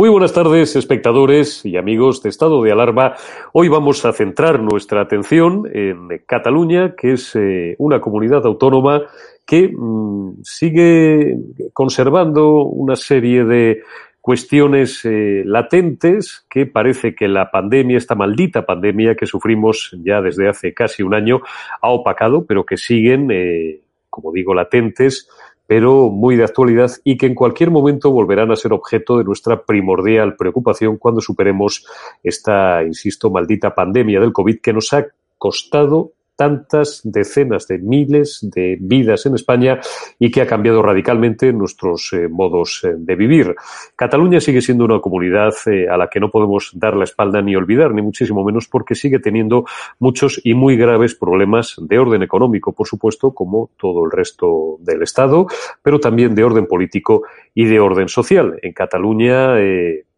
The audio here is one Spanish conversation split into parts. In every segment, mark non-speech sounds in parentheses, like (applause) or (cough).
Muy buenas tardes, espectadores y amigos de Estado de Alarma. Hoy vamos a centrar nuestra atención en Cataluña, que es eh, una comunidad autónoma que mm, sigue conservando una serie de cuestiones eh, latentes que parece que la pandemia, esta maldita pandemia que sufrimos ya desde hace casi un año, ha opacado, pero que siguen, eh, como digo, latentes pero muy de actualidad y que en cualquier momento volverán a ser objeto de nuestra primordial preocupación cuando superemos esta, insisto, maldita pandemia del COVID que nos ha costado tantas decenas de miles de vidas en España y que ha cambiado radicalmente nuestros eh, modos eh, de vivir. Cataluña sigue siendo una comunidad eh, a la que no podemos dar la espalda ni olvidar, ni muchísimo menos porque sigue teniendo muchos y muy graves problemas de orden económico, por supuesto, como todo el resto del Estado, pero también de orden político y de orden social. En Cataluña,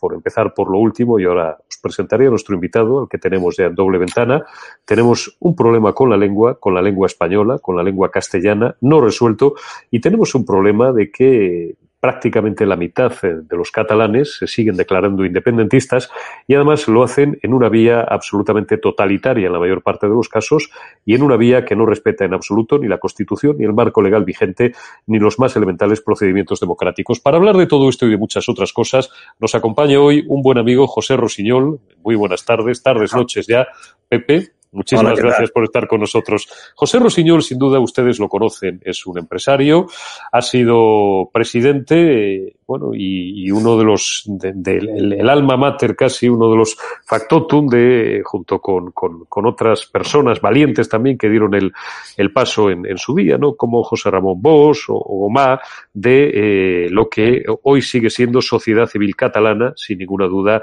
por empezar por lo último, y ahora os presentaré a nuestro invitado, al que tenemos ya en doble ventana, tenemos un problema con la lengua, con la lengua española, con la lengua castellana, no resuelto, y tenemos un problema de que prácticamente la mitad eh, de los catalanes se siguen declarando independentistas y además lo hacen en una vía absolutamente totalitaria en la mayor parte de los casos y en una vía que no respeta en absoluto ni la Constitución, ni el marco legal vigente, ni los más elementales procedimientos democráticos. Para hablar de todo esto y de muchas otras cosas, nos acompaña hoy un buen amigo, José Rosiñol. Muy buenas tardes, tardes, noches ya. Pepe, Muchísimas gracias por estar con nosotros. José Rosiñol, sin duda ustedes lo conocen, es un empresario, ha sido presidente, bueno, y, uno de los, del el, alma mater casi, uno de los factotum de, junto con, con, otras personas valientes también que dieron el, el paso en, en, su día, ¿no? Como José Ramón Bosch o, Gomá, de eh, lo que hoy sigue siendo Sociedad Civil Catalana, sin ninguna duda,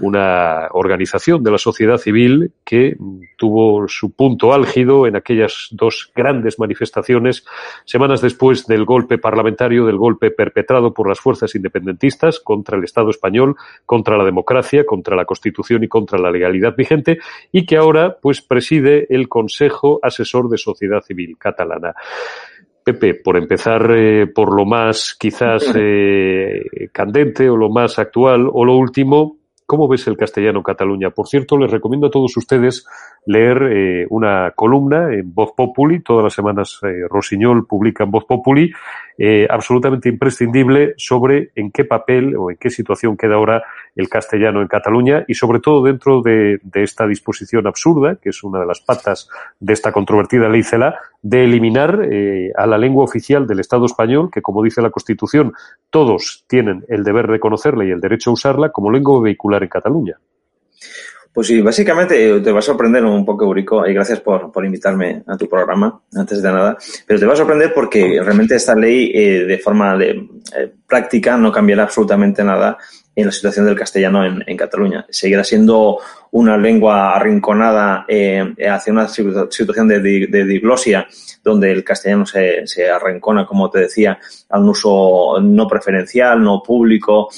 una organización de la sociedad civil que tuvo su punto álgido en aquellas dos grandes manifestaciones semanas después del golpe parlamentario, del golpe perpetrado por las fuerzas independentistas contra el Estado español, contra la democracia, contra la Constitución y contra la legalidad vigente, y que ahora pues preside el Consejo Asesor de Sociedad Civil Catalana. Pepe, por empezar eh, por lo más quizás (laughs) eh, candente o lo más actual o lo último, ¿Cómo ves el castellano Cataluña? Por cierto, les recomiendo a todos ustedes leer eh, una columna en Voz Populi. Todas las semanas eh, Rosiñol publica en Voz Populi, eh, absolutamente imprescindible sobre en qué papel o en qué situación queda ahora el castellano en Cataluña y sobre todo dentro de, esta disposición absurda, que es una de las patas de esta controvertida ley CELA, de eliminar a la lengua oficial del Estado español, que como dice la Constitución, todos tienen el deber de conocerla y el derecho a usarla como lengua vehicular en Cataluña. Pues sí, básicamente eh, te va a sorprender un poco, Eurico, y gracias por, por invitarme a tu programa, antes de nada, pero te va a sorprender porque realmente esta ley eh, de forma eh, práctica no cambiará absolutamente nada en la situación del castellano en, Cataluña. Seguirá siendo una lengua arrinconada hacia una situación de, diglosia donde el castellano se, se, arrincona, como te decía, a un uso no preferencial, no público,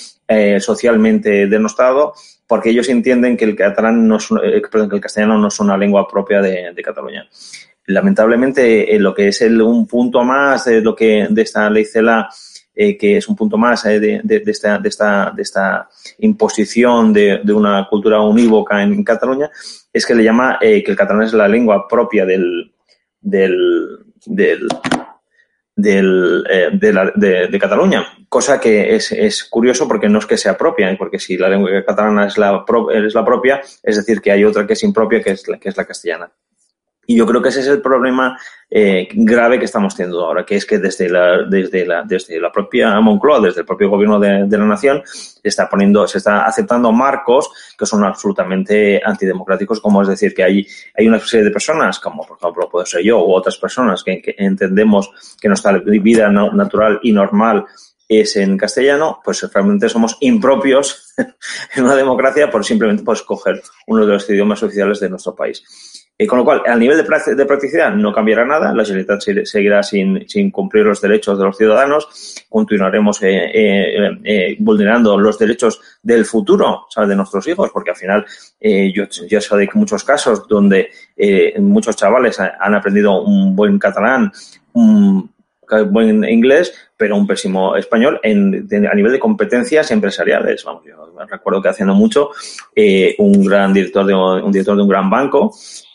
socialmente denostado, porque ellos entienden que el catalán no es, eh, que el castellano no es una lengua propia de, Cataluña. Lamentablemente, lo que es un punto más de lo que esta ley CELA eh, que es un punto más eh, de, esta, imposición de, una cultura unívoca en, Cataluña, es que le llama eh, que el catalán es la lengua propia del, del, del del, de, la, de, de, Cataluña, cosa que es, es, curioso porque no es que sea propia, porque si la lengua catalana es la, es la propia, es decir, que hay otra que es impropia, que es la, que es la castellana. Y yo creo que ese es el problema eh, grave que estamos teniendo ahora, que es que desde la, desde la, desde la propia Moncloa, desde el propio gobierno de, la nación, se está poniendo, se está aceptando marcos que son absolutamente antidemocráticos, como es decir, que hay, hay una serie de personas, como por ejemplo puedo ser yo u otras personas que, entendemos que nuestra vida natural y normal es en castellano, pues realmente somos impropios (laughs) en una democracia por simplemente por escoger uno de los idiomas oficiales de nuestro país. Eh, con lo cual, al nivel de, de, practicidad no cambiará nada, la Generalitat seguirá sin, sin, cumplir los derechos de los ciudadanos, continuaremos eh, eh, eh vulnerando los derechos del futuro, ¿sabes? de nuestros hijos, porque al final eh, yo ya sé de muchos casos donde muchos chavales han aprendido un buen catalán, un buen inglés, pero un pésimo español en, a nivel de competencias empresariales. Vamos, yo recuerdo que hace no mucho un gran director de un director de un gran banco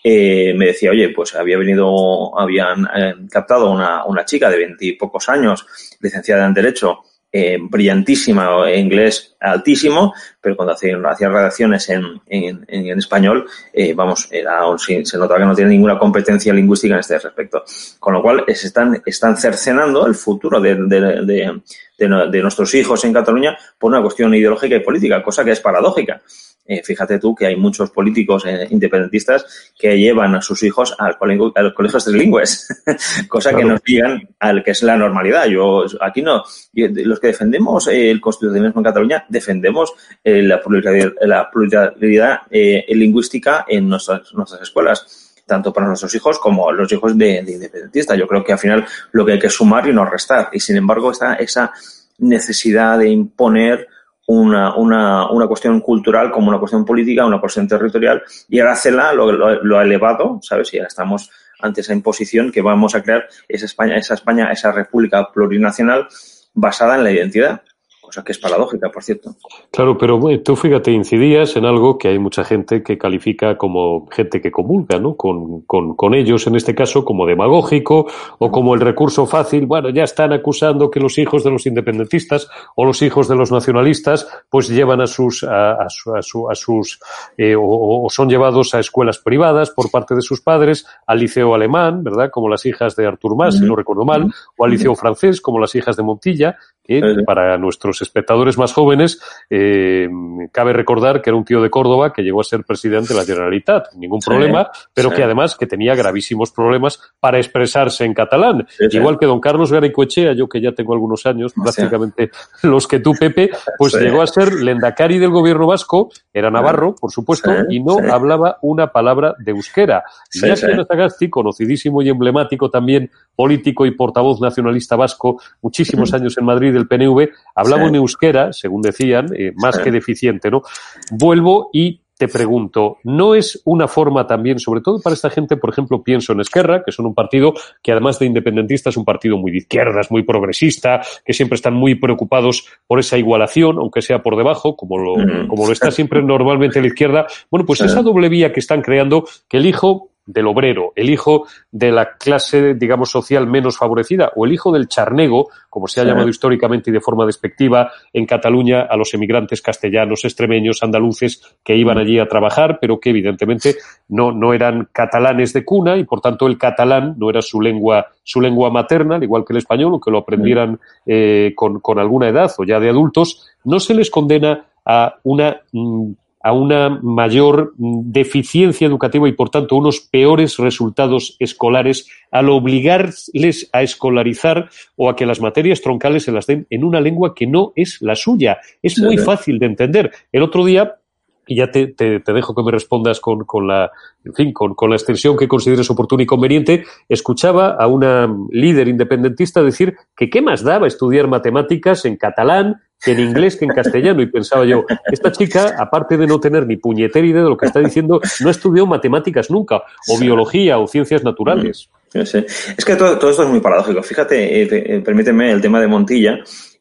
eh, me decía, oye, pues había venido, habían eh, captado una, una chica de veintipocos años, licenciada en Derecho, eh, brillantísima, inglés altísimo, pero cuando hacía, redacciones en, en, en español, eh, vamos, era, se notaba que no tiene ninguna competencia lingüística en este respecto. Con lo cual, se están, están cercenando el futuro de, de, de, nuestros hijos en Cataluña por una cuestión ideológica y política, cosa que es paradójica. Eh, fíjate tú que hay muchos políticos eh, independentistas que llevan a sus hijos al a los colegios trilingües, (laughs) cosa que nos digan al que es la normalidad. Yo aquí no, los que defendemos el constitucionalismo en Cataluña defendemos eh, la pluralidad, la pluralidad lingüística en nuestras, nuestras escuelas tanto para nuestros hijos como los hijos de, de, independentistas. Yo creo que al final lo que hay que sumar y no restar. Y sin embargo está esa necesidad de imponer una, una, una cuestión cultural como una cuestión política, una cuestión territorial, y ahora CELA lo, lo, ha elevado, ¿sabes? Y ahora estamos ante esa imposición que vamos a crear esa España, esa España, esa república plurinacional basada en la identidad cosa que es paradójica, por cierto. Claro, pero tú fíjate, incidías en algo que hay mucha gente que califica como gente que comulga, ¿no? Con, con, con, ellos, en este caso, como demagógico o como el recurso fácil. Bueno, ya están acusando que los hijos de los independentistas o los hijos de los nacionalistas, pues llevan a sus, a, a, su, a, sus, eh, o, o, son llevados a escuelas privadas por parte de sus padres, al liceo alemán, ¿verdad? Como las hijas de Artur Mas, si no recuerdo mal, o al liceo francés, como las hijas de Montilla, para nuestros espectadores más jóvenes, eh, cabe recordar que era un tío de Córdoba que llegó a ser presidente de la Generalitat, ningún problema, pero que además que tenía gravísimos problemas para expresarse en catalán. Igual que don Carlos Garicoechea, yo que ya tengo algunos años, prácticamente los que tú, Pepe, pues llegó a ser lendacari del gobierno vasco, era navarro, por supuesto, y no hablaba una palabra de euskera. Sí, Sagasti, conocidísimo y emblemático también político y portavoz nacionalista vasco, muchísimos (clears throat) años en Madrid del PNV, hablaba un euskera, según decían, eh, más que deficiente, ¿no? Vuelvo y te pregunto, ¿no es una forma también, sobre todo para esta gente, por ejemplo, pienso en Esquerra, que son un partido que además de independentista es un partido muy de izquierdas, muy progresista, que siempre están muy preocupados por esa igualación, aunque sea por debajo, como lo, como lo está siempre (laughs) normalmente la izquierda? Bueno, pues esa doble vía que están creando, que el hijo del obrero, el hijo de la clase, digamos, social menos favorecida, o el hijo del charnego, como se ha llamado históricamente y de forma despectiva en Cataluña a los emigrantes castellanos, extremeños, andaluces que iban allí a trabajar, pero que evidentemente no, no eran catalanes de cuna y por tanto el catalán no era su lengua, su lengua materna, al igual que el español, aunque lo aprendieran eh, con, con alguna edad o ya de adultos, no se les condena a una mm, a una mayor deficiencia educativa y, por tanto, unos peores resultados escolares al obligarles a escolarizar o a que las materias troncales se las den en una lengua que no es la suya. Es muy fácil de entender. El otro día y ya te, te, te, dejo que me respondas con, con la, en fin, con, con, la extensión que consideres oportuna y conveniente, escuchaba a una líder independentista decir que qué más daba estudiar matemáticas en catalán en inglés que en castellano. Y pensaba yo, esta chica, aparte de no tener ni puñetera idea de lo que está diciendo, no estudió matemáticas nunca, o biología, o ciencias naturales. Sí, sí. Es que todo, todo, esto es muy paradójico. Fíjate, eh, eh, permíteme el tema de Montilla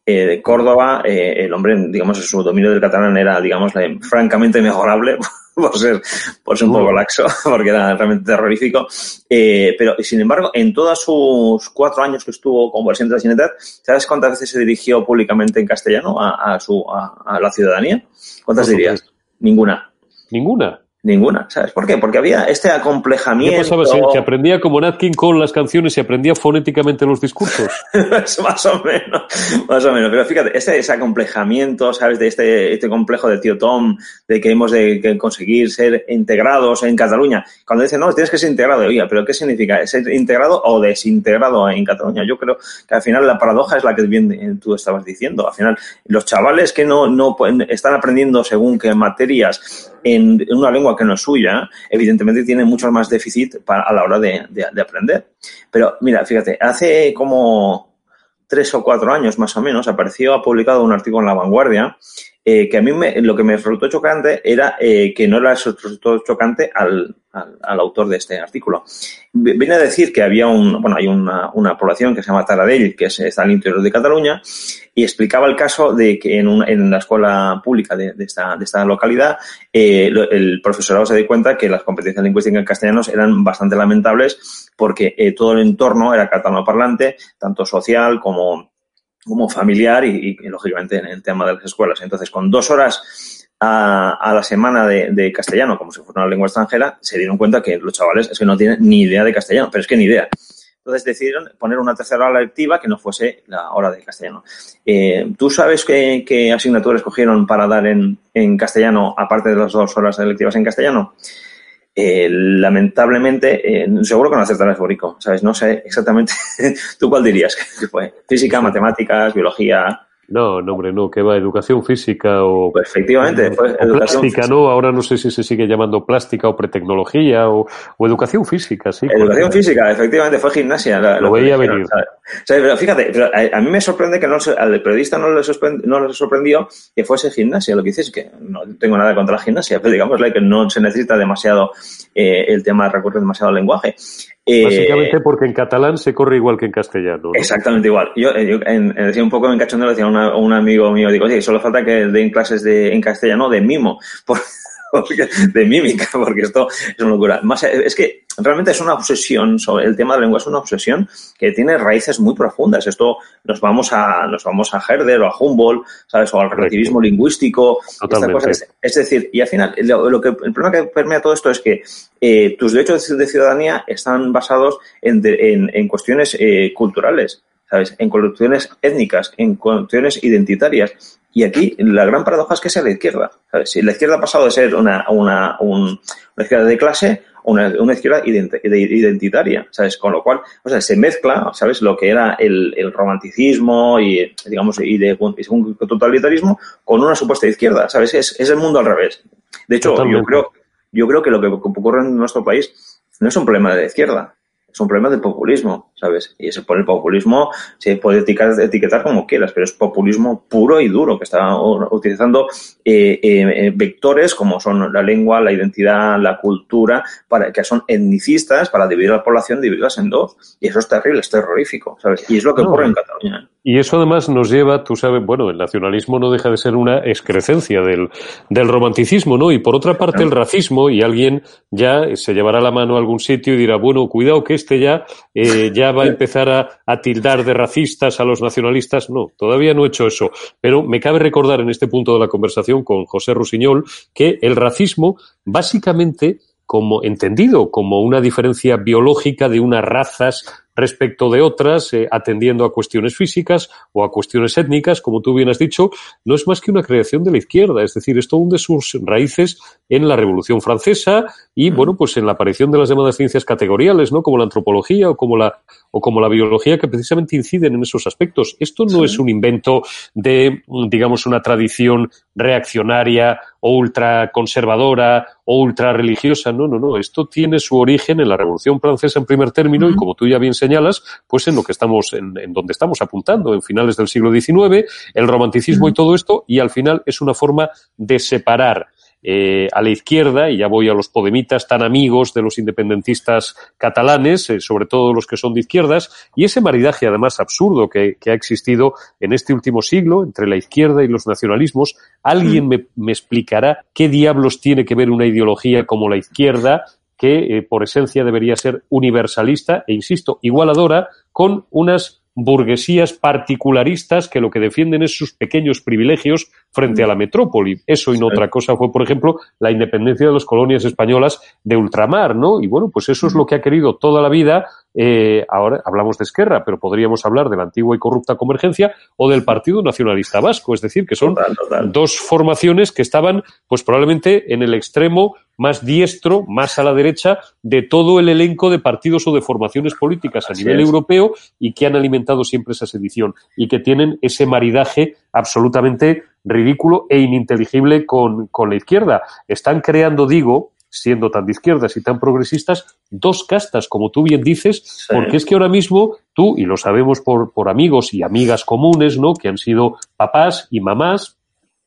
eh, de Córdoba, eh, el hombre, digamos, su dominio del catalán era, digamos, francamente mejorable (laughs) (laughs) por ser, por ser un poco laxo, (laughs) porque era realmente terrorífico. Eh, pero, sin embargo, en todos sus cuatro años que estuvo como presidente de la Generalitat, ¿sabes cuántas veces se dirigió públicamente en castellano a, a su, a, a, la ciudadanía? ¿Cuántas dirías? Ninguna. Ninguna. Ninguna, ¿sabes por qué? Porque había este acomplejamiento. ¿Qué pasaba? ¿Se aprendía como Nat King Cole las canciones y aprendía fonéticamente los discursos? (laughs) más o menos, más o menos. Pero fíjate, este, ese acomplejamiento, ¿sabes? De este, este complejo de tío Tom, de que hemos de conseguir ser integrados en Cataluña. Cuando dicen, no, tienes que ser integrado, oiga, ¿pero qué significa? ¿Ser integrado o desintegrado en Cataluña? Yo creo que al final la paradoja es la que bien tú estabas diciendo. Al final, los chavales que no, no están aprendiendo según qué materias en una lengua que no es suya, evidentemente tiene mucho más déficit para, a la hora de, de, de, aprender. Pero mira, fíjate, hace como tres o cuatro años más o menos apareció, ha publicado un artículo en La Vanguardia eh, que a mí me, lo que me resultó chocante era eh, que no le resultó chocante al, al, al, autor de este artículo. Viene a decir que había un, bueno, hay una, una población que se llama Taradell, que es, está al interior de Cataluña, y explicaba el caso de que en, un, en la escuela pública de, de, esta, de esta localidad, eh, el profesorado se dio cuenta que las competencias lingüísticas en castellanos eran bastante lamentables porque eh, todo el entorno era catalano parlante, tanto social como como familiar y, lógicamente, en el tema de las escuelas. Entonces, con dos horas a, la semana de, castellano, como si fuera una lengua extranjera, se dieron cuenta que los chavales es que no tienen ni idea de castellano, pero es que ni idea. Entonces decidieron poner una tercera hora lectiva que no fuese la hora de castellano. Eh, ¿Tú sabes qué, qué asignaturas escogieron para dar en, en, castellano, aparte de las dos horas lectivas en castellano? Eh, lamentablemente, eh, seguro que no acertarás, Borico, ¿sabes? No sé exactamente. (laughs) ¿Tú cuál dirías que fue? Física, matemáticas, biología. No, no, hombre, no, que va, educación física o. Pues efectivamente, pues, o plástica, física. ¿no? Ahora no sé si se sigue llamando plástica o pretecnología o, o educación física, sí. Educación física, efectivamente, fue gimnasia. La, lo, lo veía venir. O sea, pero fíjate, pero a, a, mí me sorprende que no, al periodista no le, no le sorprendió que fuese gimnasia. Lo que dices es que no tengo nada contra la gimnasia, pero digamos que no se necesita demasiado eh, el tema recurre demasiado al lenguaje. Eh, Básicamente porque en catalán se corre igual que en castellano. ¿no? Exactamente igual. Yo, eh, yo en, decía un poco en cachondeo, decía un amigo mío, digo, oye, solo falta que den clases de, en castellano de mimo, (laughs) porque, de mímica, porque esto es una locura. Más, es que realmente es una obsesión sobre el tema de la lengua, es una obsesión que tiene raíces muy profundas. Esto nos vamos a, nos vamos a Herder o a Humboldt, ¿sabes? O al relativismo lingüístico. Esta cosa. Es, es, decir, y al final, lo, lo, que, el problema que permea todo esto es que eh, tus derechos de ciudadanía están basados en, de, en, en cuestiones eh, culturales. ¿sabes? En cuestiones étnicas, en cuestiones identitarias. Y aquí la gran paradoja es que sea la izquierda. ¿sabes? Si la izquierda ha pasado de ser una, una, un, una izquierda de clase una, una izquierda identitaria, ¿sabes? Con lo cual, o sea, se mezcla, ¿sabes? Lo que era el, el romanticismo y, digamos, y de un totalitarismo con una supuesta izquierda, ¿sabes? Es, es el mundo al revés. De hecho, Totalmente. yo creo, yo creo que lo que ocurre en nuestro país no es un problema de la izquierda, es un problema del populismo, ¿sabes? Y ese el populismo se puede etiquetar, etiquetar, como quieras, pero es populismo puro y duro, que está utilizando eh, eh, vectores como son la lengua, la identidad, la cultura, para que son etnicistas para dividir a la población, dividirlas en dos. Y eso es terrible, es terrorífico, ¿sabes? Y es lo que no. ocurre en Cataluña. Y eso además nos lleva, tú sabes, bueno, el nacionalismo no deja de ser una excrecencia del, del romanticismo, ¿no? Y por otra parte el racismo, y alguien ya se llevará la mano a algún sitio y dirá, bueno, cuidado que este ya, eh, (laughs) ya va a empezar a, a, tildar de racistas a los nacionalistas. No, todavía no he hecho eso. Pero me cabe recordar en este punto de la conversación con José Rusiñol que el racismo básicamente como entendido como una diferencia biológica de unas razas respecto de otras, eh, atendiendo a cuestiones físicas o a cuestiones étnicas, como tú bien has dicho, no es más que una creación de la izquierda. Es decir, esto hunde sus raíces en la Revolución Francesa y, bueno, pues en la aparición de las llamadas ciencias categoriales, ¿no? Como la antropología o como la, o como la biología, que precisamente inciden en esos aspectos. Esto no es un invento de, digamos, una tradición reaccionaria o ultraconservadora o ultra religiosa. No, no, no. Esto tiene su origen en la Revolución Francesa en primer término y, como tú ya bien señalas, pues en lo que estamos, en, en donde estamos apuntando, en finales del siglo XIX, el romanticismo y todo esto, y al final es una forma de separar eh, a la izquierda, y ya voy a los podemitas tan amigos de los independentistas catalanes, eh, sobre todo los que son de izquierdas, y ese maridaje además absurdo que, que, ha existido en este último siglo entre la izquierda y los nacionalismos. ¿Alguien me, me explicará qué diablos tiene que ver una ideología como la izquierda que eh, por esencia debería ser universalista e, insisto, igualadora con unas burguesías particularistas que lo que defienden es sus pequeños privilegios frente a la metrópoli. Eso y no otra cosa fue, por ejemplo, la independencia de las colonias españolas de ultramar, ¿no? Y bueno, pues eso es lo que ha querido toda la vida. Eh, ahora hablamos de Esquerra, pero podríamos hablar de la antigua y corrupta Convergencia o del Partido Nacionalista Vasco. Es decir, que son total, total. dos formaciones que estaban, pues probablemente en el extremo más diestro, más a la derecha de todo el elenco de partidos o de formaciones políticas a nivel es. europeo y que han alimentado siempre esa sedición y que tienen ese maridaje absolutamente ridículo e ininteligible con, con la izquierda. Están creando, digo, siendo tan de izquierdas y tan progresistas, dos castas, como tú bien dices, sí. porque es que ahora mismo tú, y lo sabemos por, por amigos y amigas comunes, ¿no? Que han sido papás y mamás,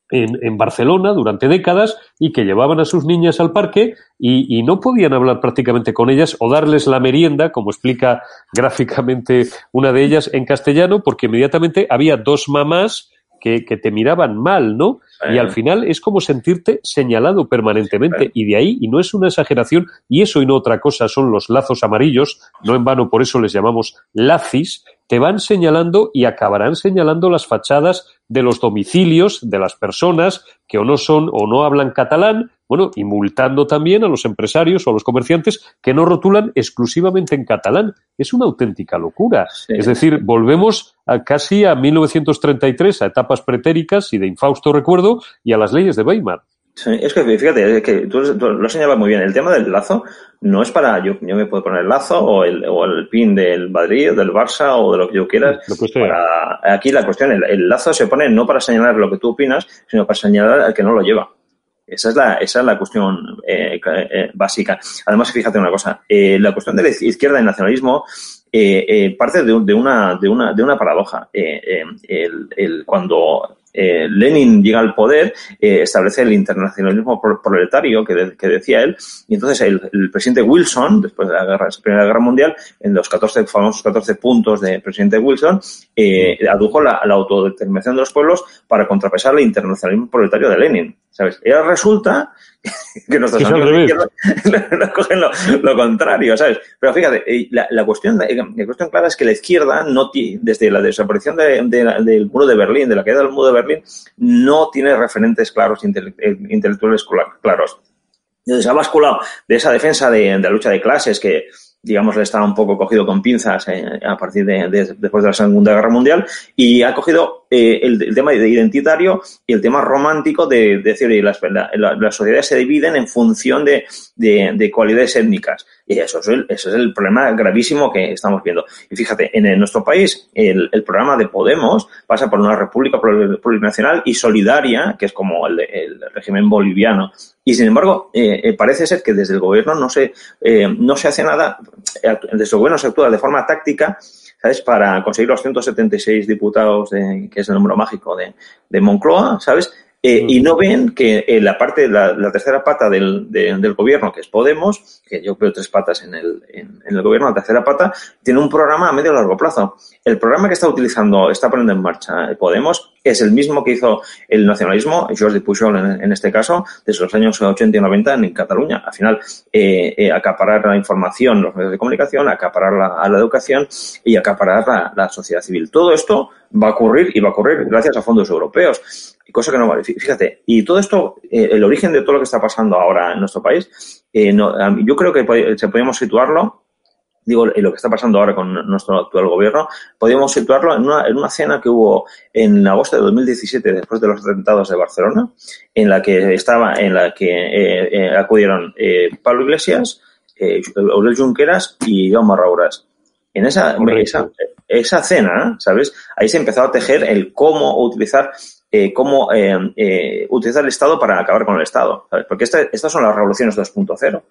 en, en, Barcelona durante décadas y que llevaban a sus niñas al parque y, y, no podían hablar prácticamente con ellas o darles la merienda, como explica (laughs) gráficamente una de ellas en castellano, porque inmediatamente había dos mamás que, que te miraban mal, ¿no? Y al final es como sentirte señalado permanentemente. Y de ahí, y no es una exageración, y eso y no otra cosa son los lazos amarillos, no en vano por eso les llamamos lacis, te van señalando y acabarán señalando las fachadas de los domicilios de las personas que o no son o no hablan catalán, bueno, y multando también a los empresarios o a los comerciantes que no rotulan exclusivamente en catalán. Es una auténtica locura. Sí. Es decir, volvemos a casi a 1933, a etapas pretéricas y de infausto recuerdo, y a las leyes de Weimar. Sí, es que fíjate, es que tú, tú lo señalas muy bien. El tema del lazo no es para yo, yo me puedo poner el lazo o el, o el pin del Madrid, del Barça o de lo que yo quieras. Para, aquí la cuestión, el, el, lazo se pone no para señalar lo que tú opinas, sino para señalar al que no lo lleva. Esa es la, esa es la cuestión eh, eh, básica. Además, fíjate una cosa, eh, la cuestión de la izquierda y nacionalismo eh, parte de, de, una, de, una, de una paradoja. el, el, cuando eh, Lenin llega al poder, eh, establece el internacionalismo proletario que, de, que, decía él, y entonces el, presidente Wilson, después de la, guerra, la Primera Guerra Mundial, en los 14 famosos 14 puntos del presidente Wilson, eh, adujo la, la, autodeterminación de los pueblos para contrapesar el internacionalismo proletario de Lenin. ¿Sabes? Y ahora resulta que nuestros amigos de izquierda (laughs) lo, cogen lo, lo, contrario, ¿sabes? Pero fíjate, la, la, cuestión, la cuestión clara es que la izquierda no desde la desaparición de, de, del muro de Berlín, de la caída del muro de Berlín, no tiene referentes claros, intele intelectuales claros. Entonces ha basculado de esa defensa de, de la lucha de clases que digamos, le estaba un poco cogido con pinzas eh, a partir de, de, después de la Segunda Guerra Mundial y ha cogido eh, el, tema identitario y el tema romántico de, de decir, las, la, la, las sociedades se dividen en función de, de cualidades étnicas. Y eso es, el, problema gravísimo que estamos viendo. Y fíjate, en, nuestro país, el, el, programa de Podemos pasa por una república plurinacional y solidaria, que es como el, el régimen boliviano. Y sin embargo, eh, parece ser que desde el gobierno no se, eh, no se hace nada, desde el gobierno se actúa de forma táctica ¿sabes? Para conseguir los 176 diputados, de, que es el número mágico de, de Moncloa, ¿sabes? Eh, y no ven que en la parte, la, la tercera pata del, de, del gobierno, que es Podemos, que yo veo tres patas en el, en, en, el gobierno, la tercera pata, tiene un programa a medio y largo plazo. El programa que está utilizando, está poniendo en marcha Podemos, es el mismo que hizo el nacionalismo, Jordi Pujol en, en este caso, desde los años 80 y 90 en Cataluña. Al final, eh, eh, acaparar la información, los medios de comunicación, acaparar la, a la educación y acaparar la, la sociedad civil. Todo esto va a ocurrir y va a ocurrir gracias a fondos europeos cosa que no vale. Fíjate, y todo esto, eh, el origen de todo lo que está pasando ahora en nuestro país, eh, no, yo creo que se podemos situarlo digo, y lo que está pasando ahora con nuestro actual gobierno, podríamos situarlo en una, en una cena que hubo en agosto de 2017, después de los atentados de Barcelona, en la que estaba, en la que eh, eh, acudieron eh, Pablo Iglesias, eh, Aurel Junqueras y Jaume Rauras. En esa, esa, esa, cena, ¿sabes? Ahí se empezó a tejer el cómo utilizar eh, cómo eh, eh, utilizar el Estado para acabar con el Estado. ¿sabes? Porque esta, estas son las revoluciones 2.0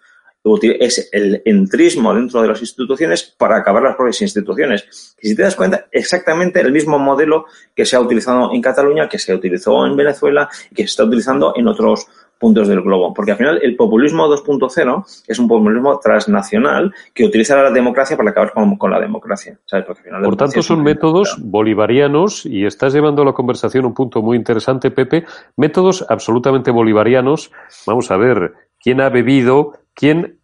es el entrismo dentro de las instituciones para acabar las propias instituciones. Y si te das cuenta, exactamente el mismo modelo que se ha utilizado en Cataluña, que se utilizó en Venezuela y que se está utilizando en otros puntos del globo. Porque al final el populismo 2.0 es un populismo transnacional que utiliza la democracia para acabar con, con la democracia. ¿sabes? Porque al final Por tanto, son métodos bolivarianos y estás llevando la conversación a un punto muy interesante, Pepe. Métodos absolutamente bolivarianos. Vamos a ver, ¿quién ha bebido? ¿Quién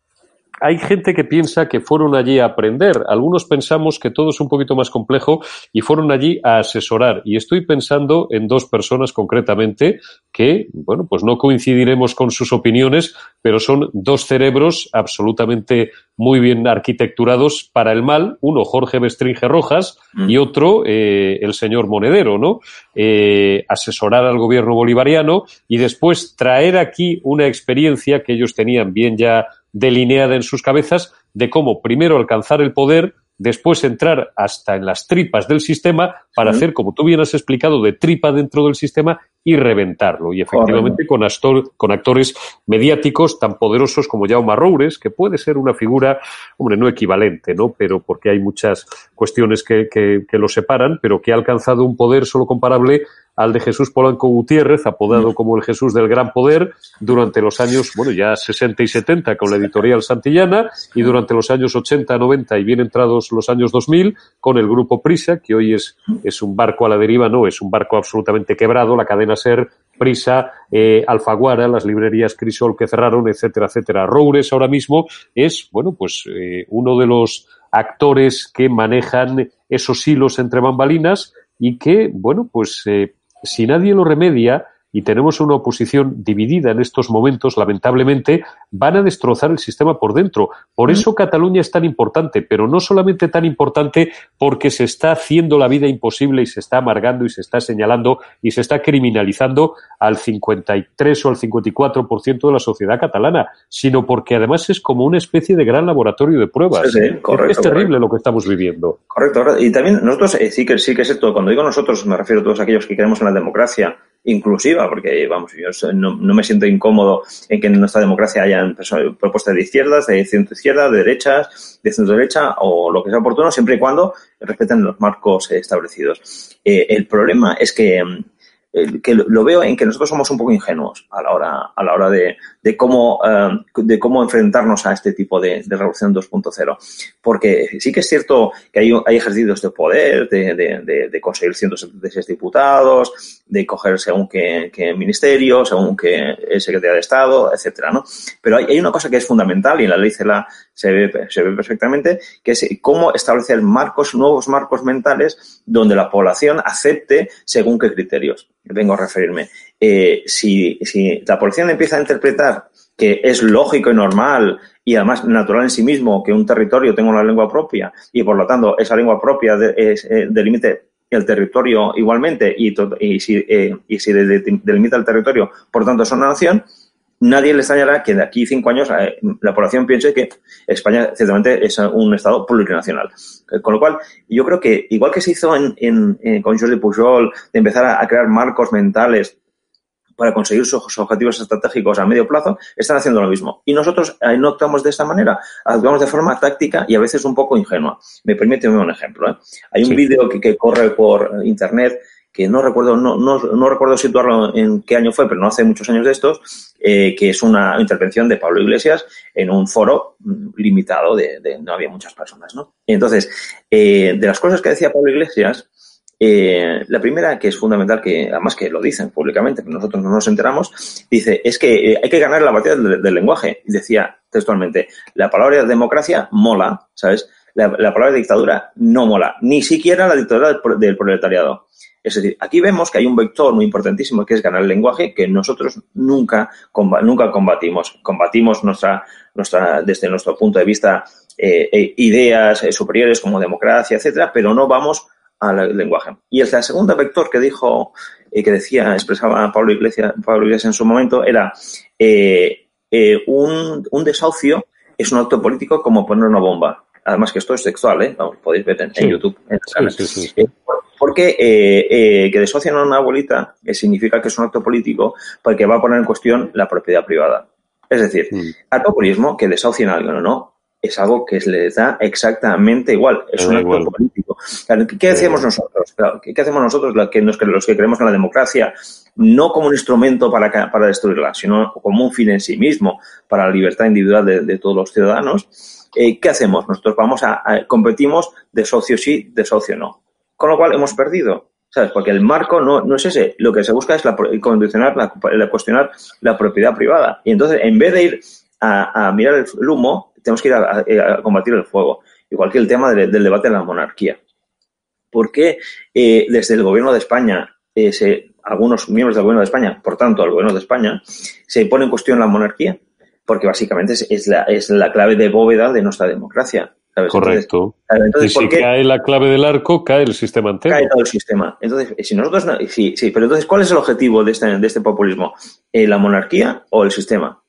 hay gente que piensa que fueron allí a aprender. Algunos pensamos que todo es un poquito más complejo y fueron allí a asesorar. Y estoy pensando en dos personas concretamente que, bueno, pues no coincidiremos con sus opiniones, pero son dos cerebros absolutamente muy bien arquitecturados para el mal. Uno, Jorge Bestringe Rojas, mm. y otro, eh, el señor Monedero, ¿no? Eh, asesorar al gobierno bolivariano y después traer aquí una experiencia que ellos tenían bien ya delineada en sus cabezas de cómo primero alcanzar el poder, después entrar hasta en las tripas del sistema para hacer, como tú bien has explicado, de tripa dentro del sistema y reventarlo. Y efectivamente con, con actores mediáticos tan poderosos como Jaume Roures, que puede ser una figura, hombre, no equivalente, ¿no? Pero porque hay muchas cuestiones que, que, que lo separan, pero que ha alcanzado un poder solo comparable al de Jesús Polanco Gutiérrez, apodado como el Jesús del Gran Poder, durante los años, bueno, ya 60 y 70 con la editorial Santillana y durante los años 80, 90 y bien entrados los años 2000 con el grupo Prisa, que hoy es, es un barco a la deriva, no, es un barco absolutamente quebrado, la cadena Ser, Prisa, eh, Alfaguara, las librerías Crisol que cerraron, etcétera, etcétera. Roures ahora mismo es, bueno, pues eh, uno de los actores que manejan esos hilos entre bambalinas y que, bueno, pues eh, si nadie lo remedia y tenemos una oposición dividida en estos momentos, lamentablemente, van a destrozar el sistema por dentro. Por eso Cataluña es tan importante, pero no solamente tan importante porque se está haciendo la vida imposible y se está amargando y se está señalando y se está criminalizando al 53 o al 54% de la sociedad catalana, sino porque además es como una especie de gran laboratorio de pruebas. es terrible lo que estamos viviendo. Correcto, Y también nosotros eh, sí que sí que es esto. Cuando digo nosotros me refiero a todos aquellos que creemos en la democracia inclusiva, porque vamos, yo no, me siento incómodo en que en nuestra democracia hayan propuestas de izquierdas, de centro izquierda, de derechas, de centro derecha o lo que sea oportuno, siempre y cuando respeten los marcos establecidos. Eh, el problema es que que lo veo en que nosotros somos un poco ingenuos a la hora, a la hora de, de cómo, eh, de cómo enfrentarnos a este tipo de, de revolución 2.0. Porque sí que es cierto que hay, hay ejercicios de poder, de, de, de, conseguir 176 diputados, de coger según qué, qué ministerio, según qué secretaría de Estado, etcétera, ¿no? Pero hay, hay, una cosa que es fundamental y en la ley CELA se ve, se ve perfectamente, que es cómo establecer marcos, nuevos marcos mentales donde la población acepte según qué criterios vengo a referirme. Eh, si, si la población empieza a interpretar que es lógico y normal y además natural en sí mismo que un territorio tenga una lengua propia y por lo tanto esa lengua propia de, eh, delimite el territorio igualmente y, si, eh, y si delimita el territorio, por tanto es una nación, nadie le extrañará que de aquí cinco años eh, la población piense que España ciertamente es un Estado plurinacional. Eh, con lo cual, yo creo que igual que se hizo en, en, con Jordi Pujol, de empezar a, crear marcos mentales para conseguir sus objetivos estratégicos a medio plazo, están haciendo lo mismo. Y nosotros eh, no actuamos de esta manera, actuamos de forma táctica y a veces un poco ingenua. Me permite un ejemplo. Hay un vídeo que, que, corre por Internet que no recuerdo, no, no, no, recuerdo situarlo en qué año fue, pero no hace muchos años de estos, eh, que es una intervención de Pablo Iglesias en un foro mm, limitado de, de no había muchas personas, ¿no? Entonces, eh, de las cosas que decía Pablo Iglesias, eh, la primera, que es fundamental, que además que lo dicen públicamente, pero nosotros no nos enteramos, dice, es que eh, hay que ganar la batalla del, lenguaje. Y decía textualmente, la palabra democracia mola, ¿sabes? La, la, palabra dictadura no mola, ni siquiera la dictadura del, del proletariado. Es decir, aquí vemos que hay un vector muy importantísimo que es ganar el lenguaje que nosotros nunca, nunca combatimos. Combatimos nuestra, nuestra, desde nuestro punto de vista eh, eh, ideas eh, superiores como democracia, etcétera, pero no vamos al lenguaje. Y el segundo vector que dijo, que decía, expresaba Pablo Iglesias, Pablo Iglesias en su momento, era un, un desahucio es un acto político como poner una bomba. Además que esto es sexual, ¿eh? Vamos, podéis ver en, YouTube. porque que desocian a una abuelita significa que es un acto político porque va a poner en cuestión la propiedad privada. Es decir, mm. al populismo, que desahucien a alguien o no, es algo que les da exactamente igual. Es un acto político. ¿Qué hacemos nosotros? ¿Qué hacemos nosotros los que, los que creemos en la democracia? No como un instrumento para, para destruirla, sino como un fin en sí mismo, para la libertad individual de, todos los ciudadanos. Eh, ¿Qué hacemos? Nosotros vamos a, competimos de socio sí, de socio no. Con lo cual hemos perdido. ¿Sabes? Porque el marco no, no es ese. Lo que se busca es la, condicionar, la, cuestionar la propiedad privada. Y entonces, en vez de ir a, a mirar el humo, tenemos que ir a, combatir el fuego. Igual que el tema del, debate de la monarquía. ¿Por qué eh, desde el gobierno de España, eh, algunos miembros del gobierno de España, por tanto, el gobierno de España, se pone en cuestión la monarquía? Porque básicamente es, la, es la clave de bóveda de nuestra democracia. Correcto. y si cae la clave del arco, cae el sistema entero. Cae todo el sistema. Entonces, si nosotros sí, sí, pero entonces, ¿cuál es el objetivo de este, de este populismo? Eh, ¿La monarquía o el sistema?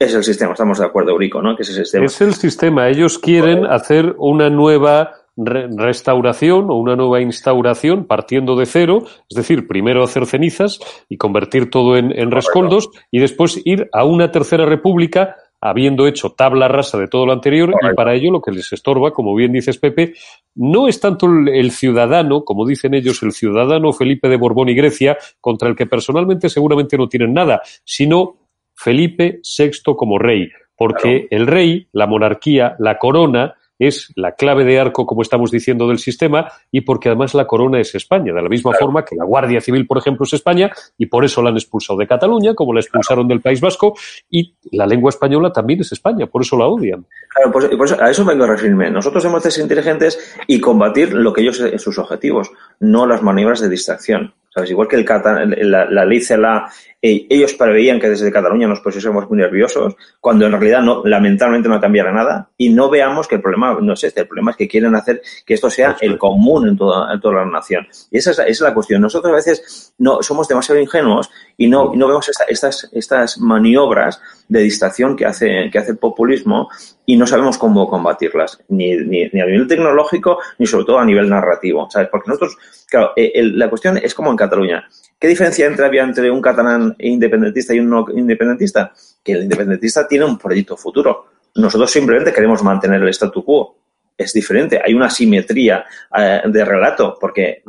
Es el sistema, estamos de acuerdo, Eurico, ¿no? Que es el sistema. Es el sistema. Ellos quieren hacer una nueva restauración o una nueva instauración partiendo de cero, es decir, primero hacer cenizas y convertir todo en, rescoldos y después ir a una tercera república habiendo hecho tabla rasa de todo lo anterior y para ello lo que les estorba, como bien dices Pepe, no es tanto el, ciudadano, como dicen ellos, el ciudadano Felipe de Borbón y Grecia, contra el que personalmente seguramente no tienen nada, sino Felipe VI como rey, porque el rey, la monarquía, la corona, es la clave de arco, como estamos diciendo, del sistema y porque además la corona es España, de la misma forma que la Guardia Civil, por ejemplo, es España y por eso la han expulsado de Cataluña, como la expulsaron del País Vasco y la lengua española también es España, por eso la odian. Claro, pues, pues a eso vengo a referirme. Nosotros hemos de ser inteligentes y combatir lo que ellos en sus objetivos, no las maniobras de distracción. ¿Sabes? Igual que el la, la ley CELA ellos preveían que desde Cataluña nos pusiésemos muy nerviosos, cuando en realidad no, lamentablemente no cambiará nada, y no veamos que el problema no es este, el problema es que quieren hacer que esto sea el común en toda, en toda la nación. Y esa es, esa es la cuestión. Nosotros a veces no somos demasiado ingenuos y no, no vemos estas, estas maniobras de distracción que hace, que hace el populismo y no sabemos cómo combatirlas, ni, ni, a nivel tecnológico, ni sobre todo a nivel narrativo, ¿sabes? Porque nosotros, claro, eh, la cuestión es como en Cataluña. ¿Qué diferencia entre, había entre un catalán independentista y un no independentista? Que el independentista tiene un proyecto futuro. Nosotros simplemente queremos mantener el statu quo es diferente. Hay una simetría eh, de relato, porque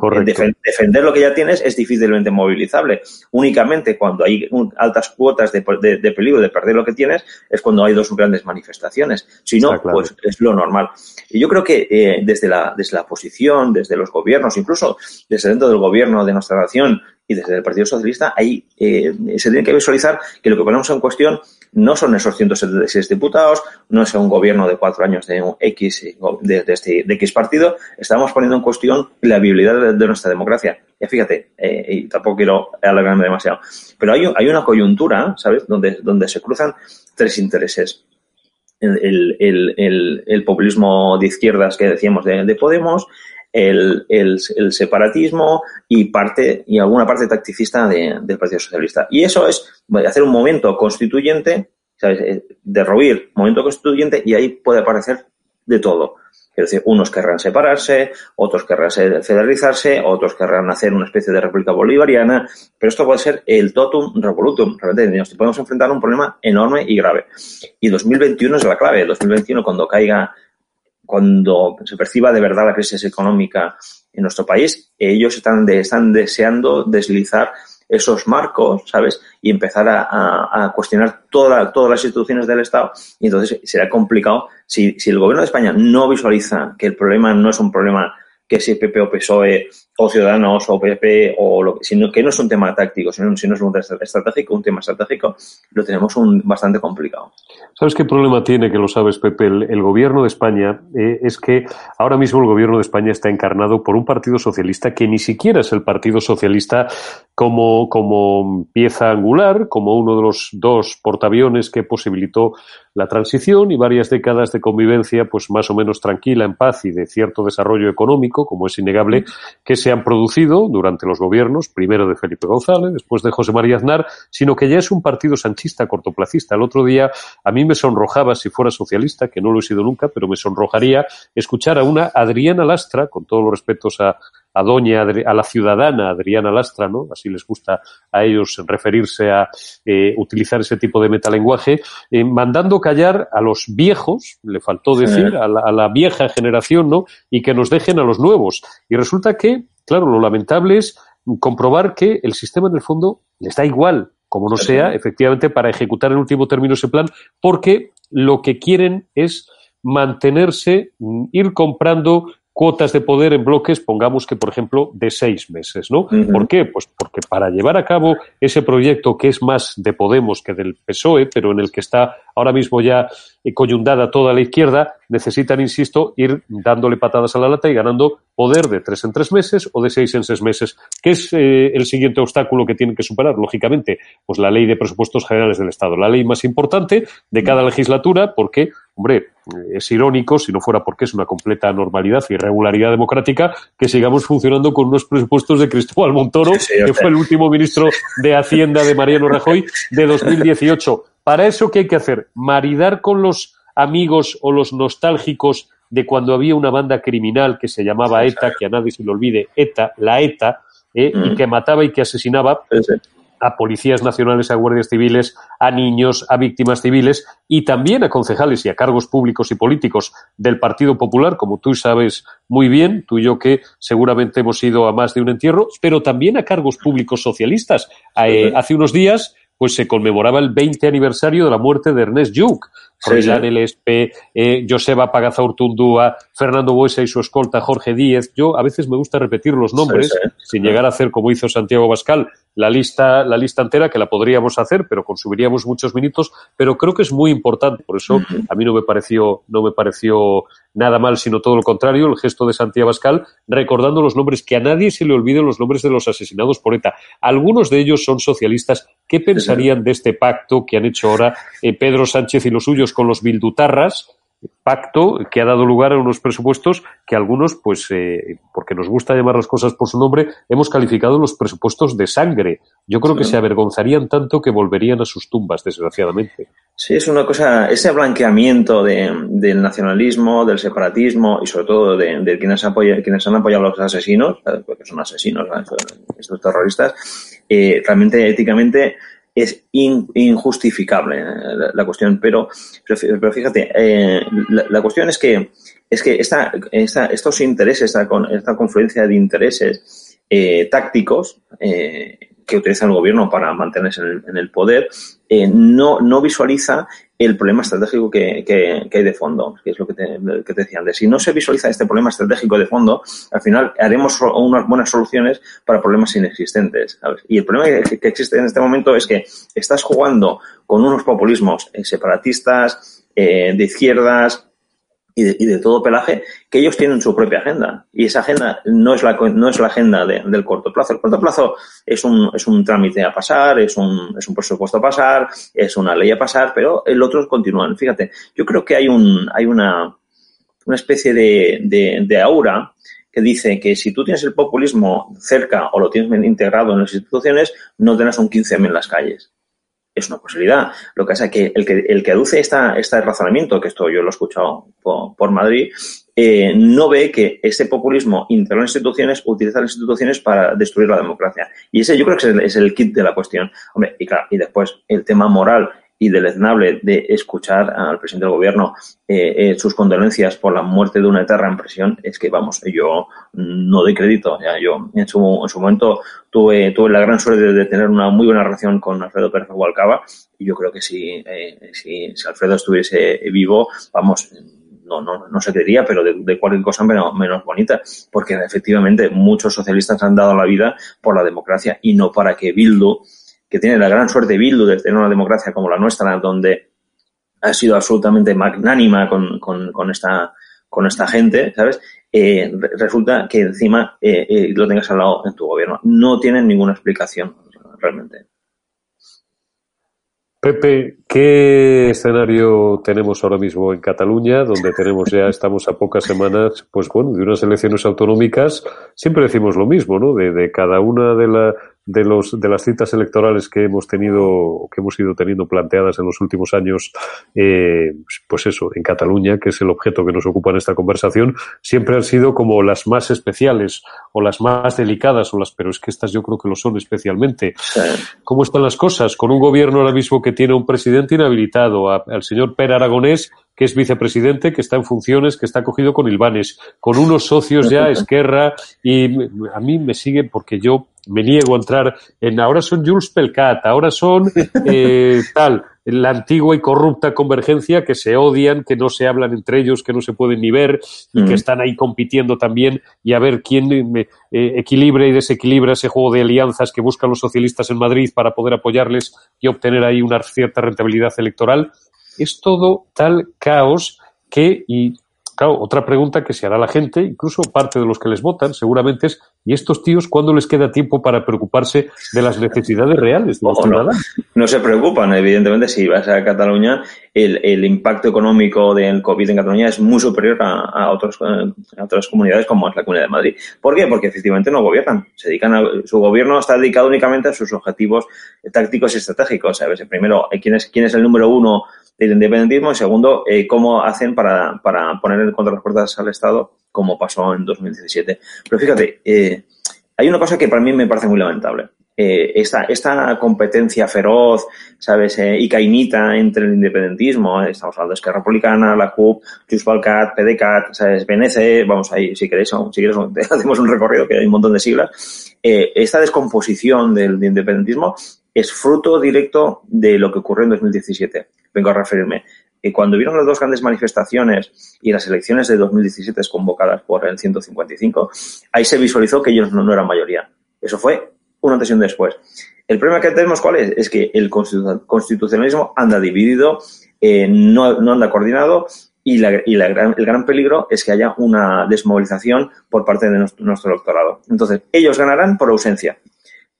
defender lo que ya tienes es difícilmente movilizable. Únicamente cuando hay altas cuotas de, peligro de perder lo que tienes es cuando hay dos grandes manifestaciones. Si no, pues es lo normal. Y yo creo que eh, desde, la, desde la posición, desde los gobiernos, incluso desde dentro del gobierno de nuestra nación y desde el Partido Socialista, ahí eh, se tiene que visualizar que lo que ponemos en cuestión no son esos 176 diputados, no es un gobierno de cuatro años de X, de, este, X partido, estamos poniendo en cuestión la viabilidad de, nuestra democracia. Ya fíjate, eh, y tampoco quiero alargarme demasiado, pero hay, una coyuntura, ¿sabes?, donde, donde se cruzan tres intereses. El, populismo de izquierdas que decíamos de, de Podemos, el, el, separatismo y parte y alguna parte tacticista de, del Partido Socialista. Y eso es hacer un momento constituyente, ¿sabes? Eh, derruir momento constituyente y ahí puede aparecer de todo. Es decir, unos querrán separarse, otros querrán federalizarse, otros querrán hacer una especie de república bolivariana, pero esto puede ser el totum revolutum. Realmente nos podemos enfrentar a un problema enorme y grave. Y 2021 es la clave. 2021, cuando caiga cuando se perciba de verdad la crisis económica en nuestro país, ellos están, están deseando deslizar esos marcos, ¿sabes? Y empezar a, cuestionar todas las instituciones del Estado. Y entonces será complicado si, si el gobierno de España no visualiza que el problema no es un problema que si PP o PSOE o Ciudadanos o PP o lo que, sino que no es un tema táctico, sino, sino es un tema estratégico, un tema estratégico, lo tenemos un, bastante complicado. ¿Sabes qué problema tiene, que lo sabes, Pepe? El, gobierno de España eh, es que ahora mismo el gobierno de España está encarnado por un partido socialista que ni siquiera es el partido socialista como, como pieza angular, como uno de los dos portaaviones que posibilitó la transición y varias décadas de convivencia, pues más o menos tranquila, en paz y de cierto desarrollo económico, como es innegable, que se han producido durante los gobiernos, primero de Felipe González, después de José María Aznar, sino que ya es un partido sanchista cortoplacista. El otro día a mí me sonrojaba, si fuera socialista, que no lo he sido nunca, pero me sonrojaría escuchar a una Adriana Lastra, con todos los respetos a, a doña, a la ciudadana Adriana Lastra, ¿no? Así les gusta a ellos referirse a eh, utilizar ese tipo de metalenguaje, eh, mandando callar a los viejos, le faltó decir, a, la, vieja generación, ¿no? Y que nos dejen a los nuevos. Y resulta que, claro, lo lamentable es comprobar que el sistema en el fondo les da igual, como no sea, efectivamente, para ejecutar en último término ese plan, porque lo que quieren es mantenerse, ir comprando cuotas de poder en bloques, pongamos que, por ejemplo, de seis meses, ¿no? ¿Por qué? Pues porque para llevar a cabo ese proyecto que es más de Podemos que del PSOE, pero en el que está ahora mismo ya coyundada toda la izquierda, necesitan, insisto, ir dándole patadas a la lata y ganando poder de tres en tres meses o de seis en seis meses. ¿Qué es eh, el siguiente obstáculo que tienen que superar? Lógicamente, pues la ley de presupuestos generales del Estado, la ley más importante de cada legislatura, porque, hombre, es irónico, si no fuera porque es una completa normalidad y regularidad democrática, que sigamos funcionando con unos presupuestos de Cristóbal Montoro, que fue el último ministro de Hacienda de Mariano Rajoy de 2018. Para eso, ¿qué hay que hacer? Maridar con los amigos o los nostálgicos de cuando había una banda criminal que se llamaba ETA, que a nadie se le olvide, ETA, la ETA, eh, y mm. que mataba y que asesinaba a policías nacionales, a guardias civiles, a niños, a víctimas civiles y también a concejales y a cargos públicos y políticos del Partido Popular, como tú sabes muy bien, tú y yo que seguramente hemos ido a más de un entierro, pero también a cargos públicos socialistas. Eh, hace unos días pues se conmemoraba el 20 aniversario de la muerte de Ernest Lluch. Froilán LSP, eh, Joseba Pagazaurtundúa, Fernando Buesa y su escolta Jorge Díez. Yo a veces me gusta repetir los nombres, sin llegar a hacer como hizo Santiago Bascal, la lista, la lista entera, que la podríamos hacer, pero consumiríamos muchos minutos, pero creo que es muy importante. Por eso a mí no me pareció, no me pareció nada mal, sino todo lo contrario, el gesto de Santiago Bascal, recordando los nombres, que a nadie se le olviden los nombres de los asesinados por ETA. Algunos de ellos son socialistas. ¿Qué pensarían de este pacto que han hecho ahora eh, Pedro Sánchez y los suyos con los bildutarras? pacto que ha dado lugar a unos presupuestos que algunos, pues, eh, porque nos gusta llamar las cosas por su nombre, hemos calificado los presupuestos de sangre. Yo creo que se avergonzarían tanto que volverían a sus tumbas, desgraciadamente. Sí, es una cosa, ese blanqueamiento del nacionalismo, del separatismo y sobre todo de, quienes, apoyan, quienes han apoyado a los asesinos, porque son asesinos, estos terroristas, eh, realmente éticamente es injustificable eh, la, cuestión. Pero, pero, fíjate, eh, la, cuestión es que, es que esta, esta, estos intereses, esta, esta confluencia de intereses eh, tácticos que utiliza el gobierno para mantenerse en el, poder, no, no visualiza el problema estratégico que, que, hay de fondo, que es lo que te, que decía antes. Si no se visualiza este problema estratégico de fondo, al final haremos unas buenas soluciones para problemas inexistentes. Y el problema que, existe en este momento es que estás jugando con unos populismos eh, separatistas, eh, de izquierdas, y de, todo pelaje, que ellos tienen su propia agenda. Y esa agenda no es la, no es la agenda del corto plazo. El corto plazo es un, es un trámite a pasar, es un, es un presupuesto a pasar, es una ley a pasar, pero el otro continúa. Fíjate, yo creo que hay, un, hay una, una especie de, de, de aura que dice que si tú tienes el populismo cerca o lo tienes integrado en las instituciones, no tendrás un 15M en las calles es una posibilidad. Lo que pasa es que el que, el que aduce esta, este razonamiento, que esto yo lo he escuchado por, Madrid, eh, no ve que ese populismo interno en instituciones utiliza las instituciones para destruir la democracia. Y ese yo creo que es el, es el kit de la cuestión. Hombre, y claro, y después el tema moral y deleznable de escuchar al presidente del gobierno eh, eh, sus condolencias por la muerte de una eterna en prisión, es que, vamos, yo no doy crédito. Ya, yo en su, en su momento tuve, tuve la gran suerte de, tener una muy buena relación con Alfredo Pérez Hualcaba y yo creo que si, eh, si, si Alfredo estuviese vivo, vamos, no, no, no se creería, pero de, cualquier cosa menos, menos bonita, porque efectivamente muchos socialistas han dado la vida por la democracia y no para que Bildu, que tiene la gran suerte Bildu de tener una democracia como la nuestra, donde ha sido absolutamente magnánima con, con, esta con esta gente, ¿sabes? Eh, resulta que encima eh, eh, lo tengas al lado en tu gobierno. No tienen ninguna explicación realmente. Pepe, ¿qué escenario tenemos ahora mismo en Cataluña, donde tenemos ya, estamos a pocas semanas, pues bueno, de unas elecciones autonómicas? Siempre decimos lo mismo, ¿no? De, de cada una de, la, de, los, de las citas electorales que hemos tenido, que hemos ido teniendo planteadas en los últimos años, eh, pues eso, en Cataluña, que es el objeto que nos ocupa en esta conversación, siempre han sido como las más especiales o las más delicadas o las, pero es que estas yo creo que lo son especialmente. ¿Cómo están las cosas? Con un gobierno ahora mismo que tiene un presidente inhabilitado, al señor Per Aragonés, que es vicepresidente, que está en funciones, que está cogido con Ilvanes, con unos socios ya, (laughs) Esquerra, y a mí me sigue porque yo me niego a entrar en ahora son Jules Pelcat, ahora son eh, (laughs) tal, la antigua y corrupta convergencia que se odian, que no se hablan entre ellos, que no se pueden ni ver y que están ahí compitiendo también y a ver quién eh, equilibra y desequilibra ese juego de alianzas que buscan los socialistas en Madrid para poder apoyarles y obtener ahí una cierta rentabilidad electoral. Es todo tal caos que, y Claro, otra pregunta que se hará la gente, incluso parte de los que les votan, seguramente es, ¿y estos tíos cuándo les queda tiempo para preocuparse de las necesidades reales de los? No, se preocupan, evidentemente, si vas a Cataluña, el, el impacto económico del COVID en Cataluña es muy superior a, a, otros, a otras comunidades como es la Comunidad de Madrid. ¿Por qué? Porque efectivamente no gobiernan. Se dedican a, su gobierno está dedicado únicamente a sus objetivos tácticos y estratégicos. ¿sabes? Primero, ¿quién es, quién es el número uno del independentismo y segundo, eh, cómo hacen para, para poner contra las puertas al Estado, como pasó en 2017. Pero fíjate, eh, hay una cosa que para mí me parece muy lamentable. Eh, esta, esta competencia feroz, ¿sabes? Y cainita entre el independentismo, estamos hablando de Esquerra Republicana, la CUP, Junts PDCAT, ¿sabes? BNC, vamos ahí, si queréis, si quieres, (laughs) hacemos un recorrido que hay un montón de siglas. esta descomposición del independentismo es fruto directo de lo que ocurrió en 2017 vengo a referirme. Y cuando vieron las dos grandes manifestaciones y las elecciones de 2017 convocadas por el 155, ahí se visualizó que ellos no, eran mayoría. Eso fue una antes después. El problema que tenemos, ¿cuál es? Es que el constitucionalismo anda dividido, eh, no, no, anda coordinado y, la, y la gran, el gran peligro es que haya una desmovilización por parte de nuestro, nuestro electorado. Entonces, ellos ganarán por ausencia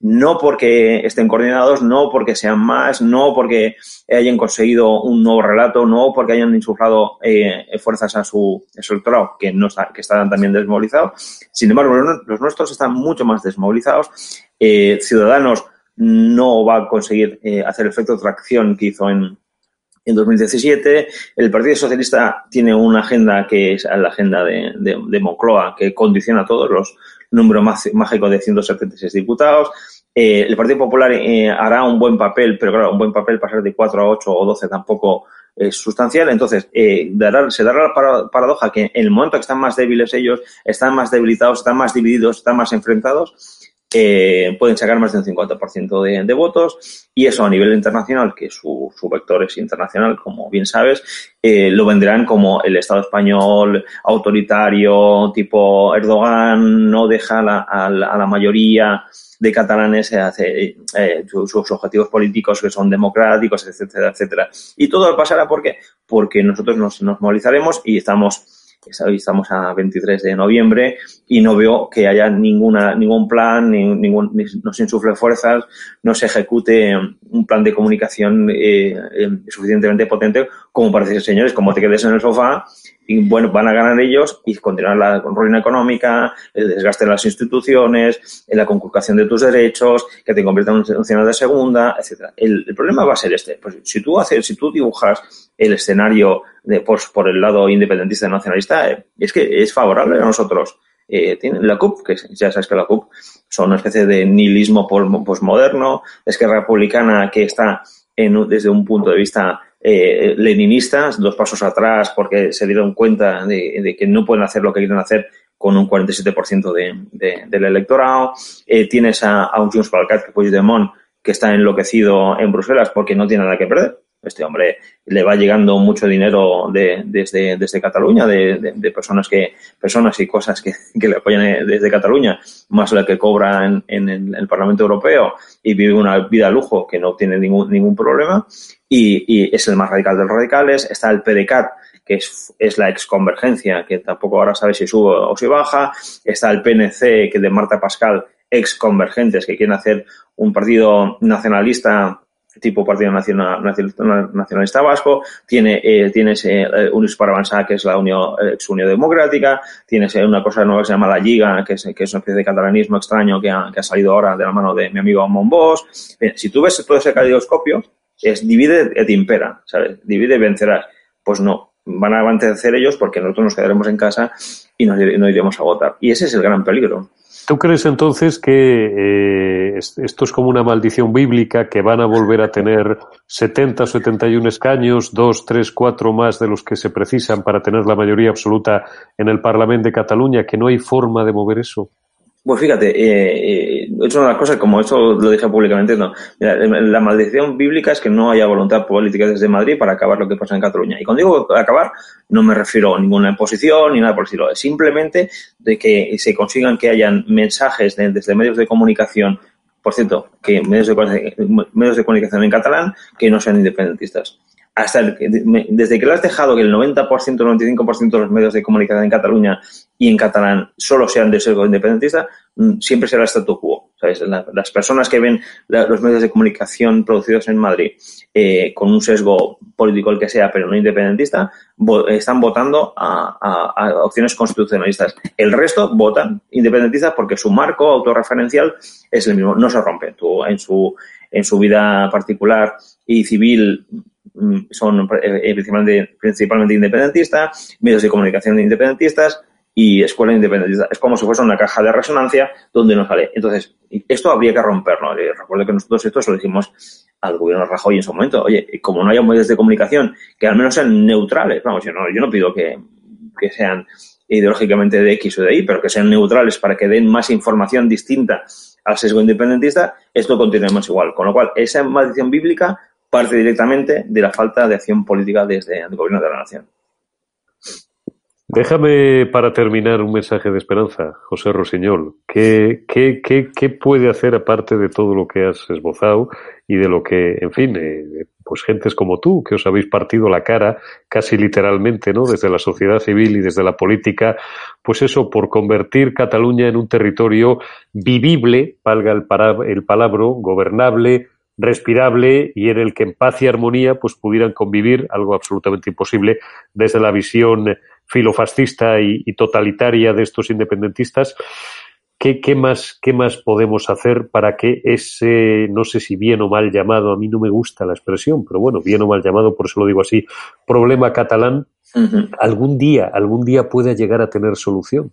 no porque estén coordinados, no porque sean más, no porque hayan conseguido un nuevo relato, no porque hayan insuflado eh, fuerzas a su, electorado, que, no está, que están también desmovilizados. Sin embargo, los nuestros están mucho más desmovilizados. Eh, Ciudadanos no va a conseguir eh, hacer el efecto de tracción que hizo en, en 2017. El Partido Socialista tiene una agenda que es la agenda de, de, de Moncloa, que condiciona a todos los números mágicos de 176 diputados. Eh, el Partido Popular eh, hará un buen papel, pero claro, un buen papel pasar de 4 a 8 o 12 tampoco es sustancial. Entonces, eh, dará, se dará la paradoja que en el momento que están más débiles ellos, están más debilitados, están más divididos, están más enfrentados, eh, pueden sacar más de un 50% de, de, votos y eso a nivel internacional, que su, su vector es internacional, como bien sabes, eh, lo venderán como el Estado español autoritario, tipo Erdogan no deja la, a, la, a la mayoría de catalanes hace, eh, sus, objetivos políticos que son democráticos, etcétera, etcétera. Y todo pasará ¿por qué? Porque nosotros nos, nos movilizaremos y estamos Hoy estamos a 23 de noviembre y no veo que haya ninguna, ningún plan, ni, ningún, no se insufle fuerzas, no se ejecute un plan de comunicación eh, eh, suficientemente potente como para decir, señores, como te quedes en el sofá, y bueno, van a ganar ellos y continuar la ruina económica, el desgaste de las instituciones, la conculcación de tus derechos, que te conviertan en un funcionario de segunda, etcétera. El, el, problema va a ser este. Pues si tú haces, si tú dibujas el escenario de, por el lado independentista nacionalista, eh, es que es favorable a nosotros. Eh, tiene la CUP, que ya sabes que la CUP son una especie de nihilismo posmoderno, es que republicana que está en, desde un punto de vista eh, leninistas, dos pasos atrás porque se dieron cuenta de, de, que no pueden hacer lo que quieren hacer con un 47% de, de, del electorado. Eh, tienes a, a un Junts per Cat, que Puigdemont, que está enloquecido en Bruselas porque no tiene nada que perder. Este hombre le va llegando mucho dinero de, desde, desde Cataluña, de, de, personas que personas y cosas que, que, le apoyan desde Cataluña, más la que cobra en, en el, Parlamento Europeo y vive una vida a lujo que no tiene ningún, ningún problema. Y, y es el más radical de los radicales. Está el PDCAT, que es, es la exconvergencia, que tampoco ahora sabe si sube o si baja. Está el PNC, que de Marta Pascal, ex convergentes, que quieren hacer un partido nacionalista tipo Partido Nacional, Nacionalista Vasco, tiene, eh, tienes eh, para Avanzar, que es la Unión, ex Unión Democrática, tienes eh, una cosa nueva que se llama la Liga, que es, que es una especie de catalanismo extraño que ha, que ha salido ahora de la mano de mi amigo Monbos. si tú ves todo ese caleidoscopio, es divide et impera, ¿sabes? Divide y vencerás. Pues no, van a vencer ellos porque nosotros nos quedaremos en casa y no, no iremos a votar. Y ese es el gran peligro. ¿Tú crees entonces que eh, esto es como una maldición bíblica, que van a volver a tener 70 o 71 escaños, dos, tres, cuatro más de los que se precisan para tener la mayoría absoluta en el Parlamento de Cataluña, que no hay forma de mover eso? Pues fíjate, eh, eh, es una de las cosas, como esto lo dije públicamente, no. la maldición bíblica es que no haya voluntad política desde Madrid para acabar lo que pasa en Cataluña. Y cuando digo acabar, no me refiero a ninguna imposición ni nada por el estilo. Es simplemente de que se consigan que hayan mensajes desde medios de comunicación, por cierto, que medios de, medios de comunicación en catalán, que no sean independentistas hasta el, desde que lo has dejado que el 90%, 95% de los medios de comunicación en Cataluña y en catalán solo sean de sesgo independentista, mm, siempre será el quo. las personas que ven los medios de comunicación producidos en Madrid eh, con un sesgo político el que sea, pero no independentista, están votando a, opciones constitucionalistas. El resto votan independentistas porque su marco autorreferencial es el mismo, no se rompe. Tú en su, en su vida particular y civil son eh, principalmente, principalmente independentistas, medios de comunicación independentistas y escuelas independentistas. Es como si fuese una caja de resonancia donde no sale. Entonces, esto habría que romperlo. Recuerdo que nosotros esto se lo dijimos al gobierno Rajoy en su momento. Oye, como no haya medios de comunicación que al menos sean neutrales, vamos, yo no, yo no pido que, que sean ideológicamente de X o de Y, pero que sean neutrales para que den más información distinta al sesgo independentista, esto continuemos igual. Con lo cual, esa maldición bíblica parte directamente de la falta de acción política desde el gobierno de la nación. Déjame para terminar un mensaje de esperanza, José Rosiñol. ¿Qué, puede hacer aparte de todo lo que has esbozado y de lo que, en fin, eh, pues gentes como tú, que os habéis partido la cara casi literalmente, ¿no? Desde la sociedad civil y desde la política, pues eso, por convertir Cataluña en un territorio vivible, valga el, el palabra, gobernable, respirable y en el que en paz y armonía pues pudieran convivir, algo absolutamente imposible desde la visión filofascista y, totalitaria de estos independentistas. ¿Qué, ¿Qué, más, ¿Qué más podemos hacer para que ese, no sé si bien o mal llamado, a mí no me gusta la expresión, pero bueno, bien o mal llamado, por eso lo digo así, problema catalán, algún día, algún día pueda llegar a tener solución?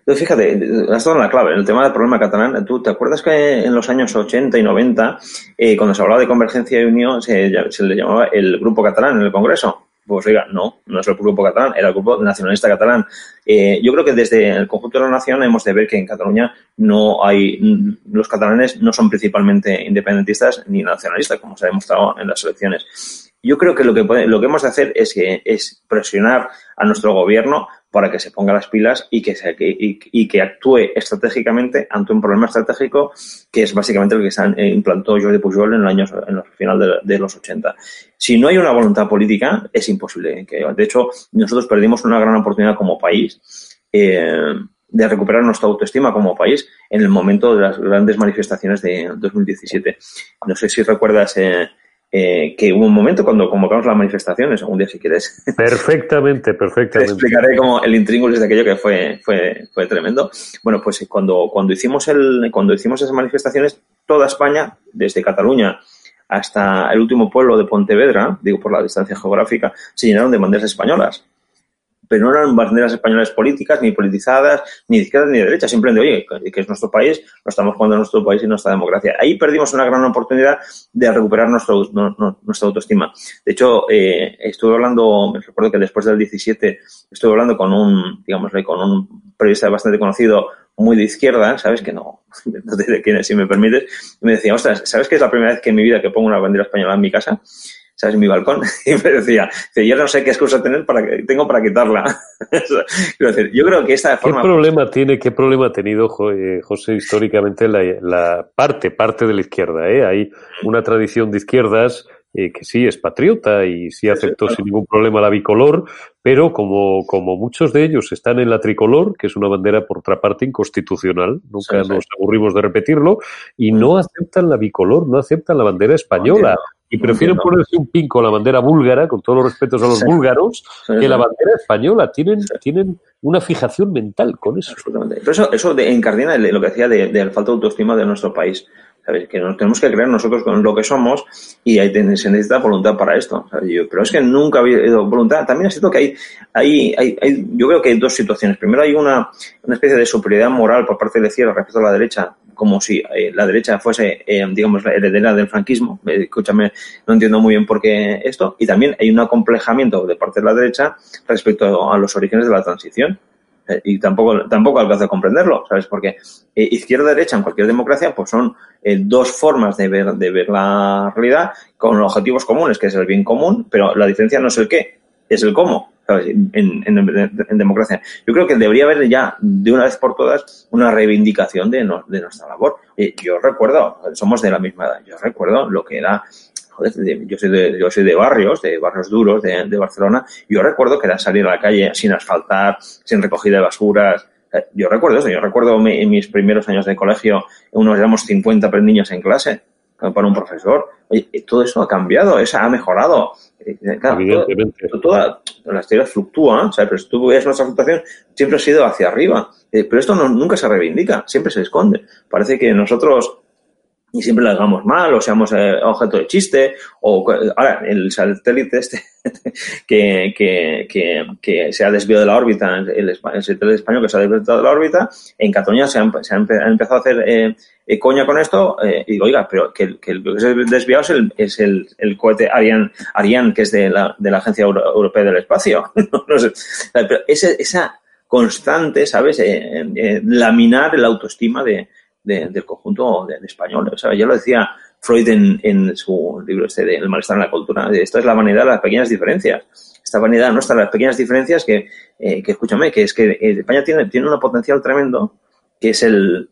Entonces, fíjate, has dado la clave. El tema del problema catalán, ¿tú te acuerdas que en los años 80 y 90, eh, cuando se hablaba de convergencia y unión, se, le llamaba el Grupo Catalán en el Congreso? Pues oiga, no, no es el Grupo Catalán, era el Grupo Nacionalista Catalán. Eh, yo creo que desde el conjunto de la nación hemos de ver que en Cataluña no hay, los catalanes no son principalmente independentistas ni nacionalistas, como se ha demostrado en las elecciones. Yo creo que lo que, lo que hemos de hacer es, que, es presionar a nuestro gobierno para que se ponga las pilas y que, se, y, que actúe estratégicamente ante un problema estratégico que es básicamente lo que se eh, implantó Jordi Pujol en, el año, en el final de, los 80. Si no hay una voluntad política, es imposible. Que, de hecho, nosotros perdimos una gran oportunidad como país eh, de recuperar nuestra autoestima como país en el momento de las grandes manifestaciones de 2017. No sé si recuerdas eh, eh, que hubo un momento cuando convocamos las manifestaciones, algún día si quieres. (laughs) Perfectamente, perfectamente. Te explicaré como el intríngulis de aquello que fue, fue, fue tremendo. Bueno, pues cuando, cuando, hicimos el, cuando hicimos esas manifestaciones, toda España, desde Cataluña hasta el último pueblo de Pontevedra, digo por la distancia geográfica, se llenaron de banderas españolas pero no eran banderas españolas políticas, ni politizadas, ni de izquierda ni de derecha, simplemente, oye, que es nuestro país, no estamos jugando a nuestro país y nuestra democracia. Ahí perdimos una gran oportunidad de recuperar nuestro, nuestra autoestima. De hecho, eh, estuve hablando, me recuerdo que después del 17 estuve hablando con un, digamos, con un periodista bastante conocido, muy de izquierda, ¿sabes? Que no, (laughs) no de quién si me permites, y me decía, ostras, ¿sabes que es la primera vez que en mi vida que pongo una bandera española en mi casa? ¿Sabes? En mi balcón. (laughs) Y me decía, yo no sé qué excusa tener para que, tengo para quitarla. (laughs) decir, yo creo que esta forma... ¿Qué problema tiene, qué problema ha tenido, eh, José, históricamente la, la parte, parte de la izquierda? ¿eh? Hay una tradición de izquierdas eh, que sí es patriota y sí aceptó sin ningún problema la bicolor, pero como, como muchos de ellos están en la tricolor, que es una bandera por otra parte inconstitucional, nunca nos aburrimos de repetirlo, y no aceptan la bicolor, no aceptan la bandera española. Y prefieren ponerse un pin con la bandera búlgara, con todos los respetos a los búlgaros, que la bandera española. Tienen, tienen una fijación mental con eso. Pero eso, eso de, encardina lo que decía de, de la falta de autoestima de nuestro país. Que nos tenemos que creer nosotros con lo que somos y ahí se necesita voluntad para esto. pero es que nunca ha habido voluntad. También es cierto que hay, hay, hay, yo creo que hay dos situaciones. Primero hay una, una especie de superioridad moral por parte de la izquierda respecto a la derecha, como si eh, la derecha fuese, eh, digamos, la heredera del franquismo. Eh, escúchame, no entiendo muy bien por qué esto. Y también hay un acomplejamiento de parte de la derecha respecto a los orígenes de la transición. Eh, y tampoco, tampoco alcanza a comprenderlo, ¿sabes? Porque izquierda-derecha en cualquier democracia pues son dos formas de ver, de ver la realidad con objetivos comunes, que es el bien común, pero la diferencia no es el qué, es el cómo. En, democracia. Yo creo que debería haber ya, de una vez por todas, una reivindicación de, nuestra labor. yo recuerdo, somos de la misma edad, yo recuerdo lo que era yo soy de, yo soy de barrios, de barrios duros de, Barcelona, yo recuerdo que era salir a la calle sin asfaltar, sin recogida de basuras, eh, yo recuerdo eso, yo recuerdo en mis primeros años de colegio, unos éramos 50 niños en clase para un profesor. Oye, todo eso ha cambiado, eso ha mejorado. Eh, claro, toda, la historia fluctúa, ¿sabes? pero si tú ves nuestra fluctuación, siempre ha sido hacia arriba. Eh, pero esto no, nunca se reivindica, siempre se esconde. Parece que nosotros y siempre lo hagamos mal o seamos eh, objeto de chiste o ahora el satélite este (laughs) que, que, que, que, se ha desviado de la órbita el, satélite español que se ha desviado de la órbita en Cataluña se ha, se ha empezado a hacer eh, eh, coña con esto y digo oiga pero que, que el que se ha desviado es el, es el, el cohete Ariane, Ariane que es de la, de la Agencia Europea del Espacio (laughs) pero esa constante sabes laminar la autoestima de del conjunto de, español. Sea, ya lo decía Freud en, su libro este de El malestar en la cultura. Esto es la vanidad de las pequeñas diferencias. Esta vanidad no en las pequeñas diferencias que, eh, que escúchame, que es que eh, España tiene, tiene un potencial tremendo que es el...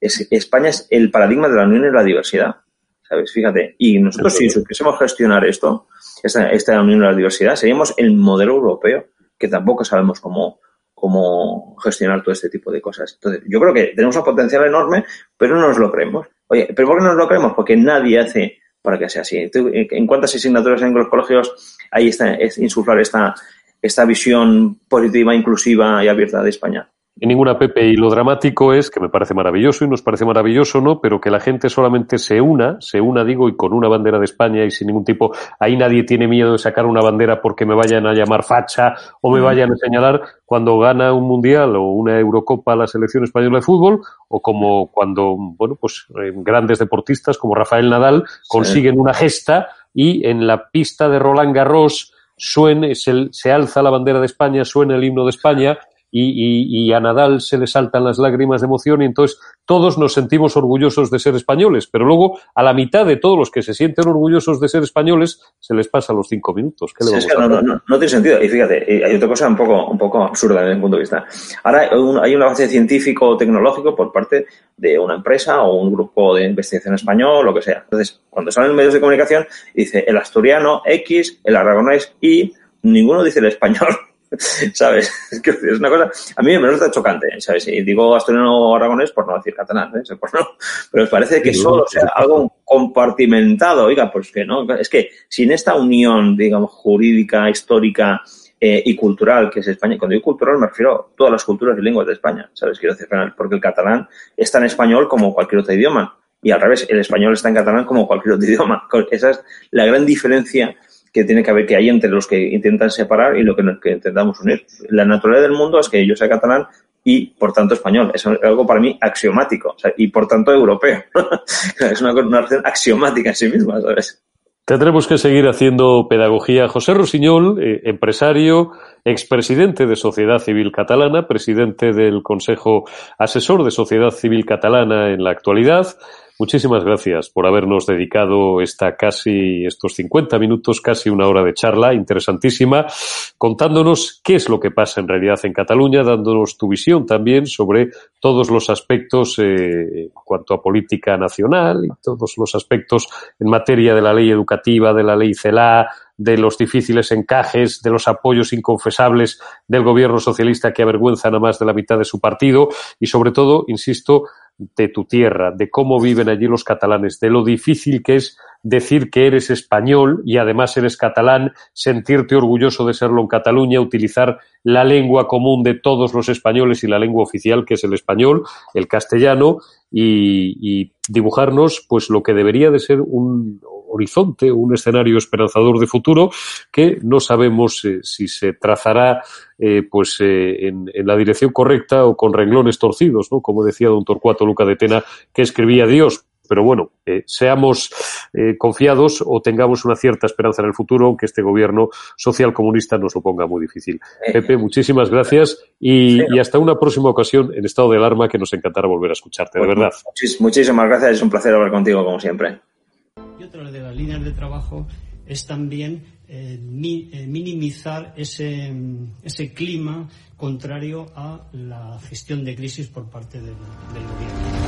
España es el paradigma de la unión y la diversidad. ¿Sabes? Fíjate. Y nosotros, si supiésemos gestionar esto, esta, esta unión y la diversidad, seríamos el modelo europeo, que tampoco sabemos cómo, cómo gestionar todo este tipo de cosas. Entonces, yo creo que tenemos un potencial enorme, pero no nos lo creemos. Oye, ¿pero por qué no nos lo creemos? Porque nadie hace para que sea así. ¿En cuántas asignaturas en los colegios hay esta, es insuflar esta, esta visión positiva, inclusiva y abierta de España? En ninguna Pepe. Y lo dramático es, que me parece maravilloso y nos parece maravilloso, ¿no? Pero que la gente solamente se una, se una, digo, y con una bandera de España y sin ningún tipo, ahí nadie tiene miedo de sacar una bandera porque me vayan a llamar facha o me vayan a señalar cuando gana un mundial o una Eurocopa la selección española de fútbol o como cuando, bueno, pues eh, grandes deportistas como Rafael Nadal consiguen una gesta y en la pista de Roland Garros suene, se, se alza la bandera de España, suena el himno de España y, y, a Nadal se le saltan las lágrimas de emoción y entonces todos nos sentimos orgullosos de ser españoles, pero luego a la mitad de todos los que se sienten orgullosos de ser españoles se les pasa los cinco minutos. ¿Qué le no, no, no, tiene sentido. Y fíjate, hay otra cosa un poco, un poco absurda desde mi punto de vista. Ahora hay un, avance científico o tecnológico por parte de una empresa o un grupo de investigación español, lo que sea. Entonces, cuando salen medios de comunicación, dice el asturiano X, el aragonés Y, ninguno dice el español. (laughs) ¿sabes? (laughs) Es una cosa, a mí me resulta chocante, ¿sabes? Y digo asturiano aragonés por no decir catalán, ¿eh? (laughs) Pues no, pero me parece que solo sea algo compartimentado, oiga, pues que no, es que sin esta unión, digamos, jurídica, histórica eh, y cultural que es España, cuando digo cultural me refiero a todas las culturas y lenguas de España, ¿sabes? Quiero decir, porque el catalán es tan español como cualquier otro idioma. Y al revés, el español está en catalán como cualquier otro idioma. Esa es la gran diferencia que tiene que haber que hay entre los que intentan separar y lo que, que intentamos unir. La naturaleza del mundo es que yo sea catalán y por tanto español. Es algo para mí axiomático y por tanto europeo. (laughs) es una, una relación axiomática en sí misma, ¿sabes? Tendremos que seguir haciendo pedagogía. José Rosiñol, eh, empresario, expresidente de Sociedad Civil Catalana, presidente del Consejo Asesor de Sociedad Civil Catalana en la actualidad, muchísimas gracias por habernos dedicado esta casi, estos 50 minutos, casi una hora de charla interesantísima, contándonos qué es lo que pasa en realidad en Cataluña, dándonos tu visión también sobre todos los aspectos eh, en cuanto a política nacional y todos los aspectos en materia de la ley educativa, de la ley CELA, de los difíciles encajes, de los apoyos inconfesables del gobierno socialista que avergüenzan a más de la mitad de su partido y, sobre todo, insisto, de tu tierra, de cómo viven allí los catalanes, de lo difícil que es decir que eres español y además eres catalán, sentirte orgulloso de serlo en Cataluña, utilizar la lengua común de todos los españoles y la lengua oficial que es el español, el castellano y, y dibujarnos pues lo que debería de ser un horizonte, un escenario esperanzador de futuro que no sabemos eh, si se trazará eh, pues eh, en, en, la dirección correcta o con renglones torcidos, ¿no? Como decía don Torcuato Luca de Tena, que escribía Dios. Pero bueno, eh, seamos eh, confiados o tengamos una cierta esperanza en el futuro, aunque este gobierno social comunista nos lo ponga muy difícil. Pepe, muchísimas gracias y, y, hasta una próxima ocasión en estado de alarma que nos encantará volver a escucharte, de pues verdad. Muchísimas gracias, es un placer hablar contigo como siempre. Y otra de las líneas de trabajo es también eh, mi, eh, minimizar ese, ese, clima contrario a la gestión de crisis por parte del, del gobierno.